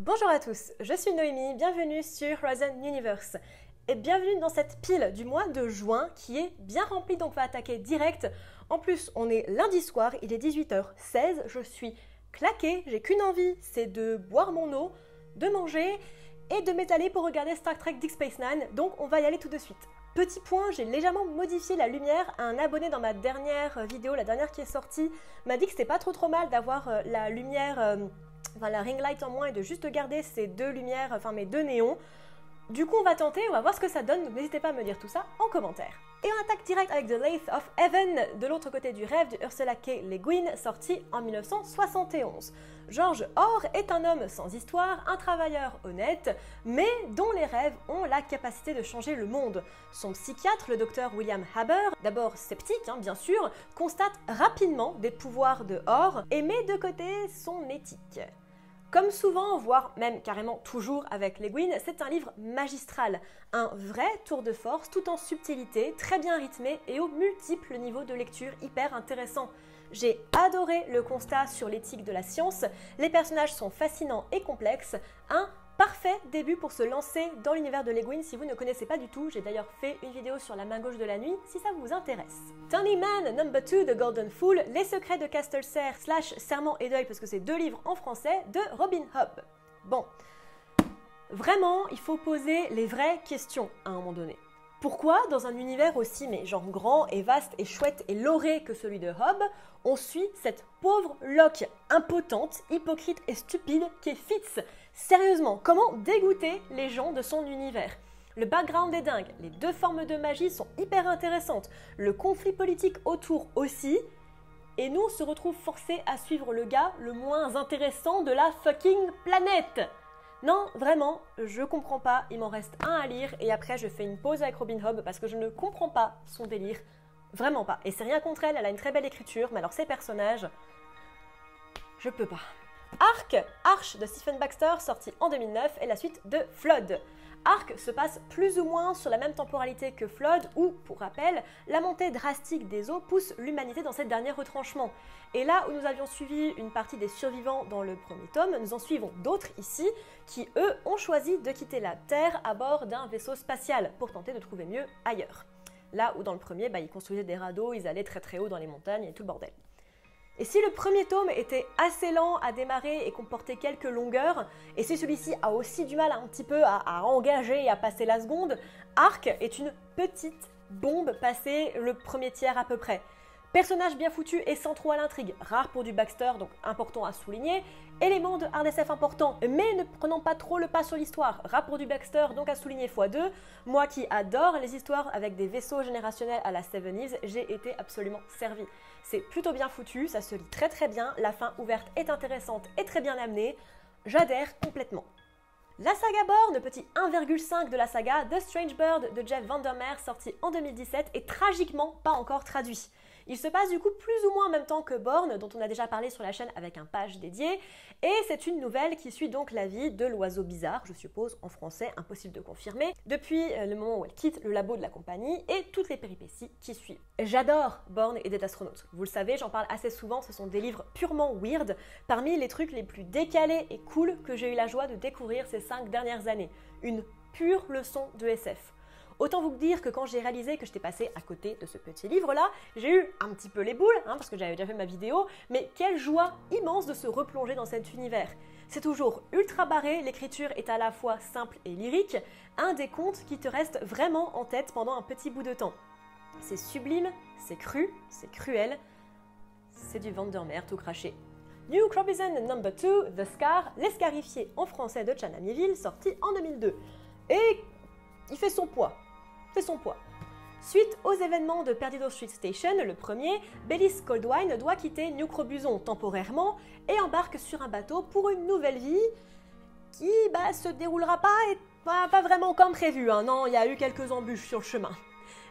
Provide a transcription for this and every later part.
Bonjour à tous, je suis Noémie, bienvenue sur Horizon Universe. Et bienvenue dans cette pile du mois de juin qui est bien remplie, donc on va attaquer direct. En plus, on est lundi soir, il est 18h16, je suis claquée, j'ai qu'une envie, c'est de boire mon eau, de manger et de m'étaler pour regarder Star Trek Deep Space Nine, donc on va y aller tout de suite. Petit point, j'ai légèrement modifié la lumière. Un abonné dans ma dernière vidéo, la dernière qui est sortie, m'a dit que c'était pas trop trop mal d'avoir euh, la lumière euh, enfin la ring light en moins et de juste garder ces deux lumières, enfin mes deux néons. Du coup, on va tenter, on va voir ce que ça donne, donc n'hésitez pas à me dire tout ça en commentaire. Et on attaque direct avec The Lathe of Heaven, de l'autre côté du rêve de Ursula K. Le Guin, sorti en 1971. George Orr est un homme sans histoire, un travailleur honnête, mais dont les rêves ont la capacité de changer le monde. Son psychiatre, le docteur William Haber, d'abord sceptique hein, bien sûr, constate rapidement des pouvoirs de Orr et met de côté son éthique. Comme souvent, voire même carrément toujours avec Les Guin, c'est un livre magistral, un vrai tour de force tout en subtilité, très bien rythmé et aux multiples niveaux de lecture hyper intéressants. J'ai adoré le constat sur l'éthique de la science, les personnages sont fascinants et complexes, un Parfait début pour se lancer dans l'univers de Leguin si vous ne connaissez pas du tout. J'ai d'ailleurs fait une vidéo sur la main gauche de la nuit si ça vous intéresse. Tony Man Number 2 de Golden Fool, Les secrets de Castle Serre slash Serment et deuil parce que c'est deux livres en français de Robin Hobb. Bon, vraiment, il faut poser les vraies questions à un moment donné. Pourquoi, dans un univers aussi mais genre grand et vaste et chouette et lauré que celui de Hobb, on suit cette pauvre Locke impotente, hypocrite et stupide qui est Fitz Sérieusement, comment dégoûter les gens de son univers? Le background est dingue, les deux formes de magie sont hyper intéressantes, le conflit politique autour aussi, et nous on se retrouve forcés à suivre le gars le moins intéressant de la fucking planète. Non, vraiment, je comprends pas, il m'en reste un à lire et après je fais une pause avec Robin Hobb parce que je ne comprends pas son délire. Vraiment pas. Et c'est rien contre elle, elle a une très belle écriture, mais alors ces personnages, je peux pas. Arc, Arch de Stephen Baxter, sorti en 2009, est la suite de Flood. Arc se passe plus ou moins sur la même temporalité que Flood, où, pour rappel, la montée drastique des eaux pousse l'humanité dans cette dernière retranchement. Et là où nous avions suivi une partie des survivants dans le premier tome, nous en suivons d'autres ici, qui eux ont choisi de quitter la Terre à bord d'un vaisseau spatial pour tenter de trouver mieux ailleurs. Là où dans le premier, bah, ils construisaient des radeaux, ils allaient très très haut dans les montagnes et tout le bordel. Et si le premier tome était assez lent à démarrer et comportait quelques longueurs, et si celui-ci a aussi du mal un petit peu à, engager et à passer la seconde, Arc est une petite bombe passée le premier tiers à peu près. Personnage bien foutu et sans trop à l'intrigue, rare pour du Baxter, donc important à souligner. Élément de RDSF important, mais ne prenant pas trop le pas sur l'histoire, rare pour du Baxter, donc à souligner x2. Moi qui adore les histoires avec des vaisseaux générationnels à la Seven j'ai été absolument servi. C'est plutôt bien foutu, ça se lit très très bien, la fin ouverte est intéressante et très bien amenée. J'adhère complètement. La saga Born, petit 1,5 de la saga The Strange Bird de Jeff Vandermeer, sorti en 2017, est tragiquement pas encore traduit. Il se passe du coup plus ou moins en même temps que Born, dont on a déjà parlé sur la chaîne avec un page dédié, et c'est une nouvelle qui suit donc la vie de l'oiseau bizarre, je suppose en français, impossible de confirmer, depuis euh, le moment où elle quitte le labo de la compagnie et toutes les péripéties qui suivent. J'adore Born et des astronautes. Vous le savez, j'en parle assez souvent, ce sont des livres purement weird, parmi les trucs les plus décalés et cool que j'ai eu la joie de découvrir ces cinq dernières années. Une pure leçon de SF. Autant vous dire que quand j'ai réalisé que j'étais passé à côté de ce petit livre-là, j'ai eu un petit peu les boules, hein, parce que j'avais déjà fait ma vidéo, mais quelle joie immense de se replonger dans cet univers. C'est toujours ultra barré, l'écriture est à la fois simple et lyrique, un des contes qui te reste vraiment en tête pendant un petit bout de temps. C'est sublime, c'est cru, c'est cruel, c'est du Vandermeer tout craché. New Crobison Number 2, The Scar, l'escarifié en français de Chanamiville, sorti en 2002. Et il fait son poids son poids. Suite aux événements de Perdido Street Station, le premier, Bellis Coldwine doit quitter New Crobuzon temporairement et embarque sur un bateau pour une nouvelle vie qui bah, se déroulera pas et pas, pas vraiment comme prévu. Hein. Non, il y a eu quelques embûches sur le chemin.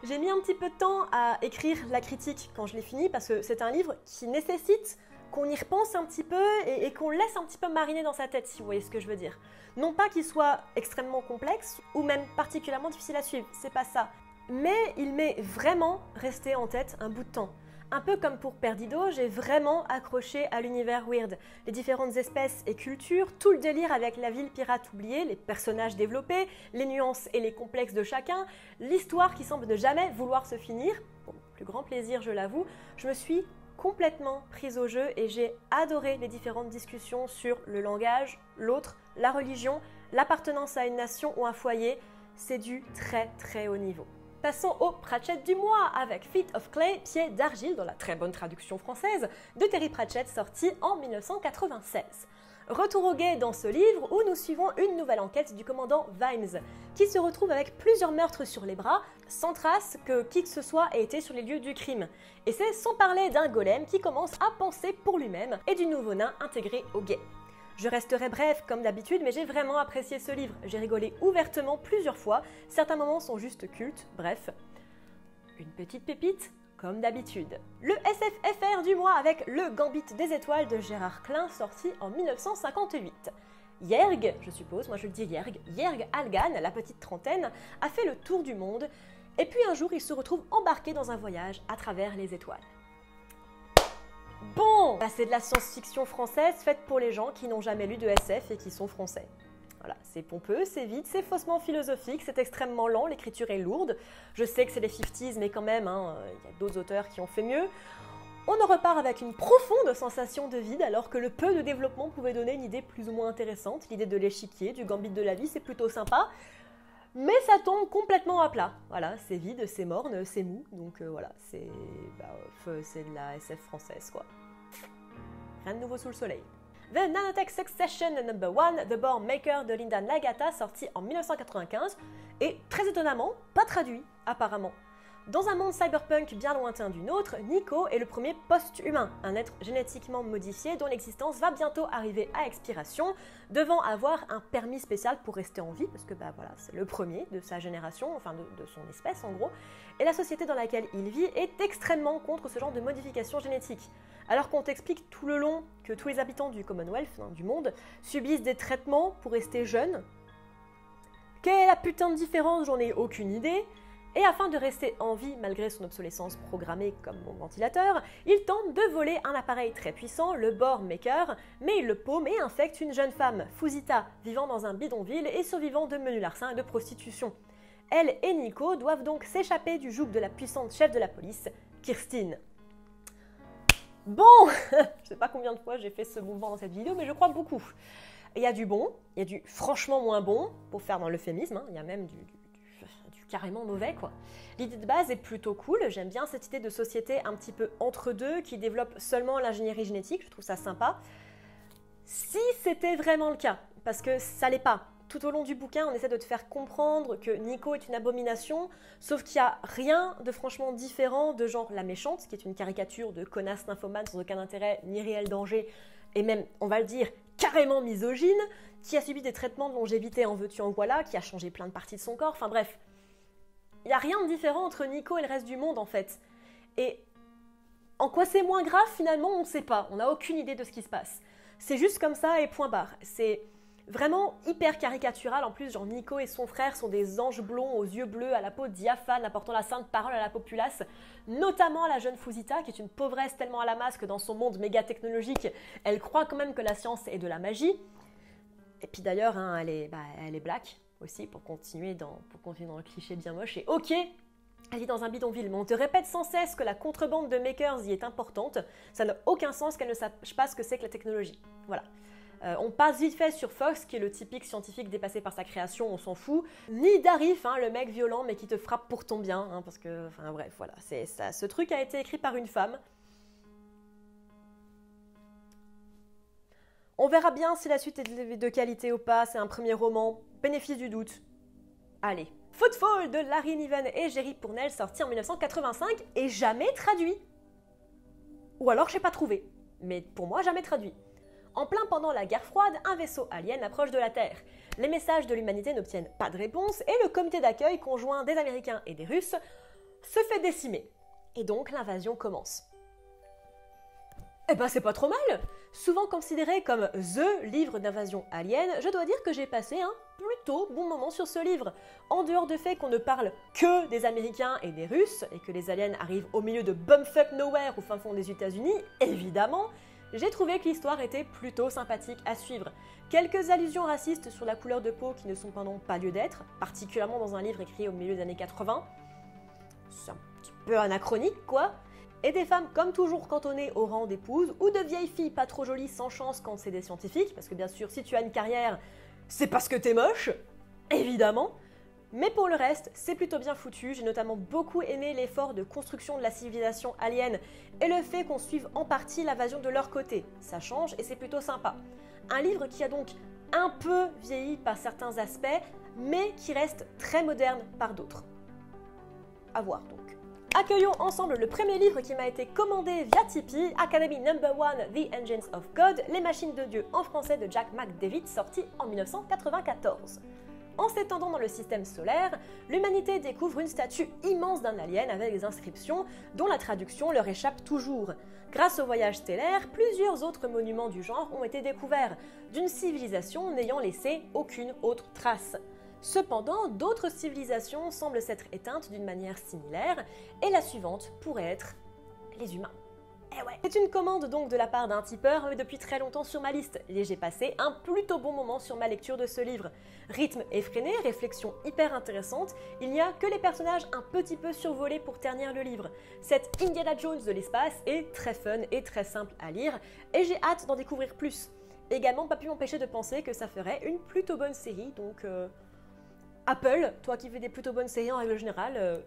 J'ai mis un petit peu de temps à écrire la critique quand je l'ai fini parce que c'est un livre qui nécessite qu'on y repense un petit peu et, qu'on laisse un petit peu mariner dans sa tête, si vous voyez ce que je veux dire. Non pas qu'il soit extrêmement complexe ou même particulièrement difficile à suivre, c'est pas ça. Mais il m'est vraiment resté en tête un bout de temps. Un peu comme pour Perdido, j'ai vraiment accroché à l'univers weird. Les différentes espèces et cultures, tout le délire avec la ville pirate oubliée, les personnages développés, les nuances et les complexes de chacun, l'histoire qui semble ne jamais vouloir se finir. Bon, plus grand plaisir, je l'avoue. Je me suis complètement prise au jeu et j'ai adoré les différentes discussions sur le langage, l'autre, la religion, l'appartenance à une nation ou un foyer. C'est du très très haut niveau. Passons au Pratchett du mois avec Feet of Clay, pied d'argile dans la très bonne traduction française de Terry Pratchett sorti en 1996. Retour au guet dans ce livre où nous suivons une nouvelle enquête du commandant Vimes, qui se retrouve avec plusieurs meurtres sur les bras, sans trace que qui que ce soit ait été sur les lieux du crime. Et c'est sans parler d'un golem qui commence à penser pour lui-même et du nouveau nain intégré au guet. Je resterai bref comme d'habitude, mais j'ai vraiment apprécié ce livre. J'ai rigolé ouvertement plusieurs fois, certains moments sont juste cultes, bref. Une petite pépite comme d'habitude. Le SFFR du mois avec Le Gambit des étoiles de Gérard Klein sorti en 1958. Yerg, je suppose, moi je le dis Yerg, Yerg Algan, la petite trentaine, a fait le tour du monde et puis un jour il se retrouve embarqué dans un voyage à travers les étoiles. Bon, c'est de la science-fiction française faite pour les gens qui n'ont jamais lu de SF et qui sont français. Voilà, c'est pompeux, c'est vite, c'est faussement philosophique, c'est extrêmement lent, l'écriture est lourde. Je sais que c'est les 50s, mais quand même, hein, il y a d'autres auteurs qui ont fait mieux. On en repart avec une profonde sensation de vide, alors que le peu de développement pouvait donner une idée plus ou moins intéressante. L'idée de l'échiquier, du gambit de la vie, c'est plutôt sympa. Mais ça tombe complètement à plat. Voilà, c'est vide, c'est morne, c'est mou. Donc euh, voilà, bah, euh, c'est de la SF française, quoi. Rien de nouveau sous le soleil. The Nanotech Succession Number 1, The Born Maker de Linda Nagata, sorti en 1995, et très étonnamment, pas traduit, apparemment. Dans un monde cyberpunk bien lointain du nôtre, Nico est le premier post-humain, un être génétiquement modifié dont l'existence va bientôt arriver à expiration, devant avoir un permis spécial pour rester en vie, parce que bah voilà, c'est le premier de sa génération, enfin de, son espèce en gros, et la société dans laquelle il vit est extrêmement contre ce genre de modification génétique. Alors qu'on t'explique tout le long que tous les habitants du Commonwealth, hein, du monde, subissent des traitements pour rester jeunes, quelle est la putain de différence J'en ai aucune idée. Et afin de rester en vie malgré son obsolescence programmée comme mon ventilateur, il tente de voler un appareil très puissant, le Bore Maker, mais il le paume et infecte une jeune femme, Fusita, vivant dans un bidonville et survivant de menus larcins et de prostitution. Elle et Nico doivent donc s'échapper du joug de la puissante chef de la police, Kirstine. Bon Je sais pas combien de fois j'ai fait ce mouvement dans cette vidéo, mais je crois beaucoup. Il y a du bon, il y a du franchement moins bon, pour faire dans l'euphémisme, hein. il y a même du, carrément mauvais quoi. L'idée de base est plutôt cool, j'aime bien cette idée de société un petit peu entre deux qui développe seulement l'ingénierie génétique, je trouve ça sympa. Si c'était vraiment le cas, parce que ça l'est pas. Tout au long du bouquin, on essaie de te faire comprendre que Nico est une abomination, sauf qu'il n'y a rien de franchement différent de genre La Méchante, qui est une caricature de connasse nymphomane sans aucun intérêt ni réel danger, et même, on va le dire, carrément misogyne, qui a subi des traitements de longévité en veux-tu en voilà, qui a changé plein de parties de son corps, enfin bref, il n'y a rien de différent entre Nico et le reste du monde en fait. Et en quoi c'est moins grave finalement, on ne sait pas. On n'a aucune idée de ce qui se passe. C'est juste comme ça et point barre. C'est vraiment hyper caricatural. En plus, genre Nico et son frère sont des anges blonds aux yeux bleus, à la peau diaphane, apportant la sainte parole à la populace, notamment la jeune Fusita, qui est une pauvresse tellement à la masse que dans son monde méga technologique, elle croit quand même que la science est de la magie. Et puis d'ailleurs, hein, elle, est, bah, elle est black, aussi pour continuer dans, pour continuer dans le cliché bien moche. Et ok, elle vit dans un bidonville, mais on te répète sans cesse que la contrebande de makers y est importante. Ça n'a aucun sens qu'elle ne sache pas ce que c'est que la technologie. Voilà. Euh, on passe vite fait sur Fox, qui est le typique scientifique dépassé par sa création, on s'en fout. Ni Darif, hein, le mec violent mais qui te frappe pour ton bien, hein, parce que, enfin bref, voilà, c'est ça. Ce truc a été écrit par une femme. On verra bien si la suite est de qualité ou pas, c'est un premier roman, bénéfice du doute. Allez. Footfall de Larry Niven et Jerry Pournell, sorti en 1985 et jamais traduit. Ou alors j'ai pas trouvé, mais pour moi jamais traduit. En plein pendant la guerre froide, un vaisseau alien approche de la Terre. Les messages de l'humanité n'obtiennent pas de réponse et le comité d'accueil conjoint des Américains et des Russes se fait décimer. Et donc l'invasion commence. Eh ben c'est pas trop mal Souvent considéré comme THE livre d'invasion alien, je dois dire que j'ai passé un plutôt bon moment sur ce livre. En dehors du fait qu'on ne parle que des Américains et des Russes, et que les aliens arrivent au milieu de bumfuck nowhere au fin fond des États-Unis, évidemment, j'ai trouvé que l'histoire était plutôt sympathique à suivre. Quelques allusions racistes sur la couleur de peau qui ne sont pendant pas lieu d'être, particulièrement dans un livre écrit au milieu des années 80. C'est un petit peu anachronique, quoi et des femmes comme toujours cantonnées au rang d'épouse, ou de vieilles filles pas trop jolies sans chance quand c'est des scientifiques, parce que bien sûr, si tu as une carrière, c'est parce que t'es moche, évidemment. Mais pour le reste, c'est plutôt bien foutu. J'ai notamment beaucoup aimé l'effort de construction de la civilisation alien et le fait qu'on suive en partie l'invasion de leur côté. Ça change et c'est plutôt sympa. Un livre qui a donc un peu vieilli par certains aspects, mais qui reste très moderne par d'autres. À voir donc. Accueillons ensemble le premier livre qui m'a été commandé via Tipeee, Academy Number One, The Engines of God, Les Machines de Dieu en français de Jack McDavid, sorti en 1994. En s'étendant dans le système solaire, l'humanité découvre une statue immense d'un alien avec des inscriptions dont la traduction leur échappe toujours. Grâce au voyage stellaire, plusieurs autres monuments du genre ont été découverts, d'une civilisation n'ayant laissé aucune autre trace. Cependant, d'autres civilisations semblent s'être éteintes d'une manière similaire, et la suivante pourrait être les humains. Eh. C'est une commande donc de la part d'un tipeur depuis très longtemps sur ma liste, et j'ai passé un plutôt bon moment sur ma lecture de ce livre. Rythme effréné, réflexion hyper intéressante, il n'y a que les personnages un petit peu survolés pour ternir le livre. Cette Indiana Jones de l'espace est très fun et très simple à lire, et j'ai hâte d'en découvrir plus. Également, pas pu m'empêcher de penser que ça ferait une plutôt bonne série, donc... Euh, Apple, toi qui fais des plutôt bonnes séries en règle générale, euh,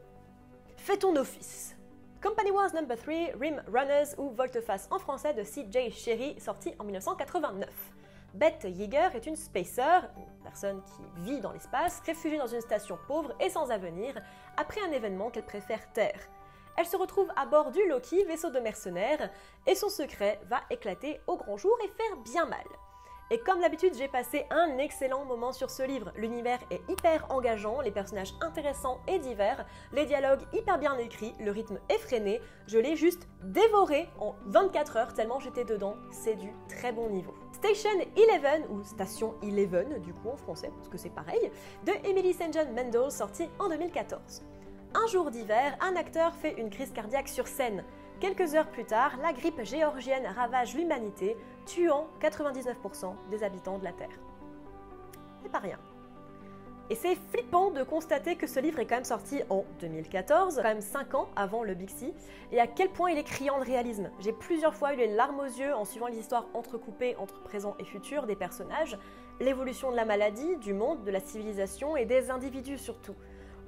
fais ton office. Company Wars Number 3, Rim Runners ou Volteface en français de C.J. Sherry, sorti en 1989. Beth Yeager est une spacer, une personne qui vit dans l'espace, réfugiée dans une station pauvre et sans avenir, après un événement qu'elle préfère taire. Elle se retrouve à bord du Loki, vaisseau de mercenaires, et son secret va éclater au grand jour et faire bien mal. Et comme d'habitude, j'ai passé un excellent moment sur ce livre. L'univers est hyper engageant, les personnages intéressants et divers, les dialogues hyper bien écrits, le rythme effréné. Je l'ai juste dévoré en 24 heures tellement j'étais dedans. C'est du très bon niveau. Station 11, ou Station 11 du coup en français, parce que c'est pareil, de Emily St. John Mendel, sorti en 2014. Un jour d'hiver, un acteur fait une crise cardiaque sur scène. Quelques heures plus tard, la grippe géorgienne ravage l'humanité, tuant 99% des habitants de la Terre. C'est pas rien. Et c'est flippant de constater que ce livre est quand même sorti en 2014, quand même 5 ans avant le Bixi, et à quel point il est criant de réalisme. J'ai plusieurs fois eu les larmes aux yeux en suivant les histoires entrecoupées entre présent et futur des personnages, l'évolution de la maladie, du monde, de la civilisation et des individus surtout.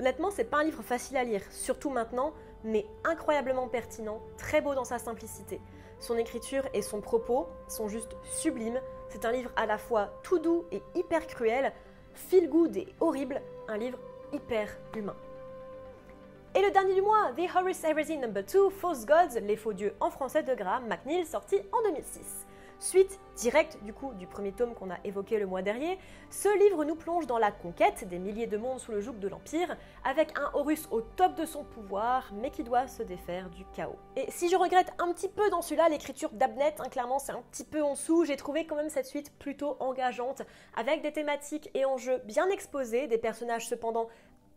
Honnêtement, c'est pas un livre facile à lire, surtout maintenant, mais incroyablement pertinent, très beau dans sa simplicité. Son écriture et son propos sont juste sublimes. C'est un livre à la fois tout doux et hyper cruel, feel good et horrible, un livre hyper humain. Et le dernier du mois, The Horus Heresy No. 2, False Gods, les faux dieux en français de Graham McNeil, sorti en 2006. Suite directe du coup du premier tome qu'on a évoqué le mois dernier, ce livre nous plonge dans la conquête des milliers de mondes sous le joug de l'Empire, avec un Horus au top de son pouvoir, mais qui doit se défaire du chaos. Et si je regrette un petit peu dans celui-là l'écriture d'Abnet, hein, clairement c'est un petit peu en dessous, j'ai trouvé quand même cette suite plutôt engageante, avec des thématiques et enjeux bien exposés, des personnages cependant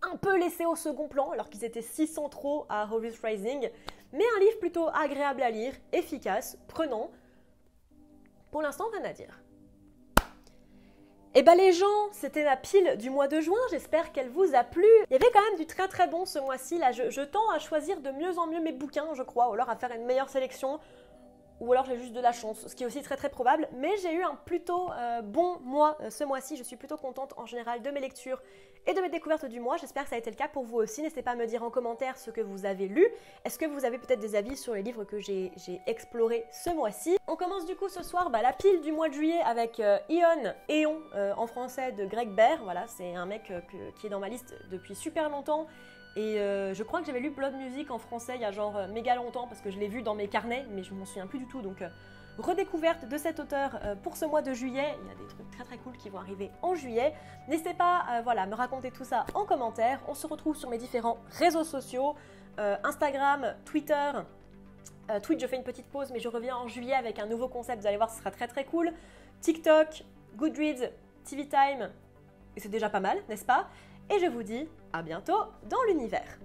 un peu laissés au second plan alors qu'ils étaient si centraux à Horus Rising, mais un livre plutôt agréable à lire, efficace, prenant, pour l'instant, rien à dire. Eh ben les gens, c'était la pile du mois de juin, j'espère qu'elle vous a plu. Il y avait quand même du très très bon ce mois-ci, là je, je, tends à choisir de mieux en mieux mes bouquins, je crois, ou alors à faire une meilleure sélection ou alors j'ai juste de la chance, ce qui est aussi très très probable. Mais j'ai eu un plutôt euh, bon mois euh, ce mois-ci. Je suis plutôt contente en général de mes lectures et de mes découvertes du mois. J'espère que ça a été le cas pour vous aussi. N'hésitez pas à me dire en commentaire ce que vous avez lu. Est-ce que vous avez peut-être des avis sur les livres que j'ai explorés ce mois-ci? On commence du coup ce soir bah, la pile du mois de juillet avec euh, Ion, Éon en français de Greg Baer. Voilà, c'est un mec qui est dans ma liste depuis super longtemps et euh, je crois que j'avais lu Blood Music en français il y a genre euh, méga longtemps parce que je l'ai vu dans mes carnets, mais je m'en souviens plus du tout. Donc, euh, redécouverte de cet auteur pour ce mois de juillet. Il y a des trucs très très cool qui vont arriver en juillet. N'hésitez pas voilà, à me raconter tout ça en commentaire. On se retrouve sur mes différents réseaux sociaux Instagram, Twitter. Twitch, je fais une petite pause, mais je reviens en juillet avec un nouveau concept. Vous allez voir, ce sera très très cool. TikTok, Goodreads, TV Time, et c'est déjà pas mal, n'est-ce pas? Et je vous dis à bientôt dans l'univers.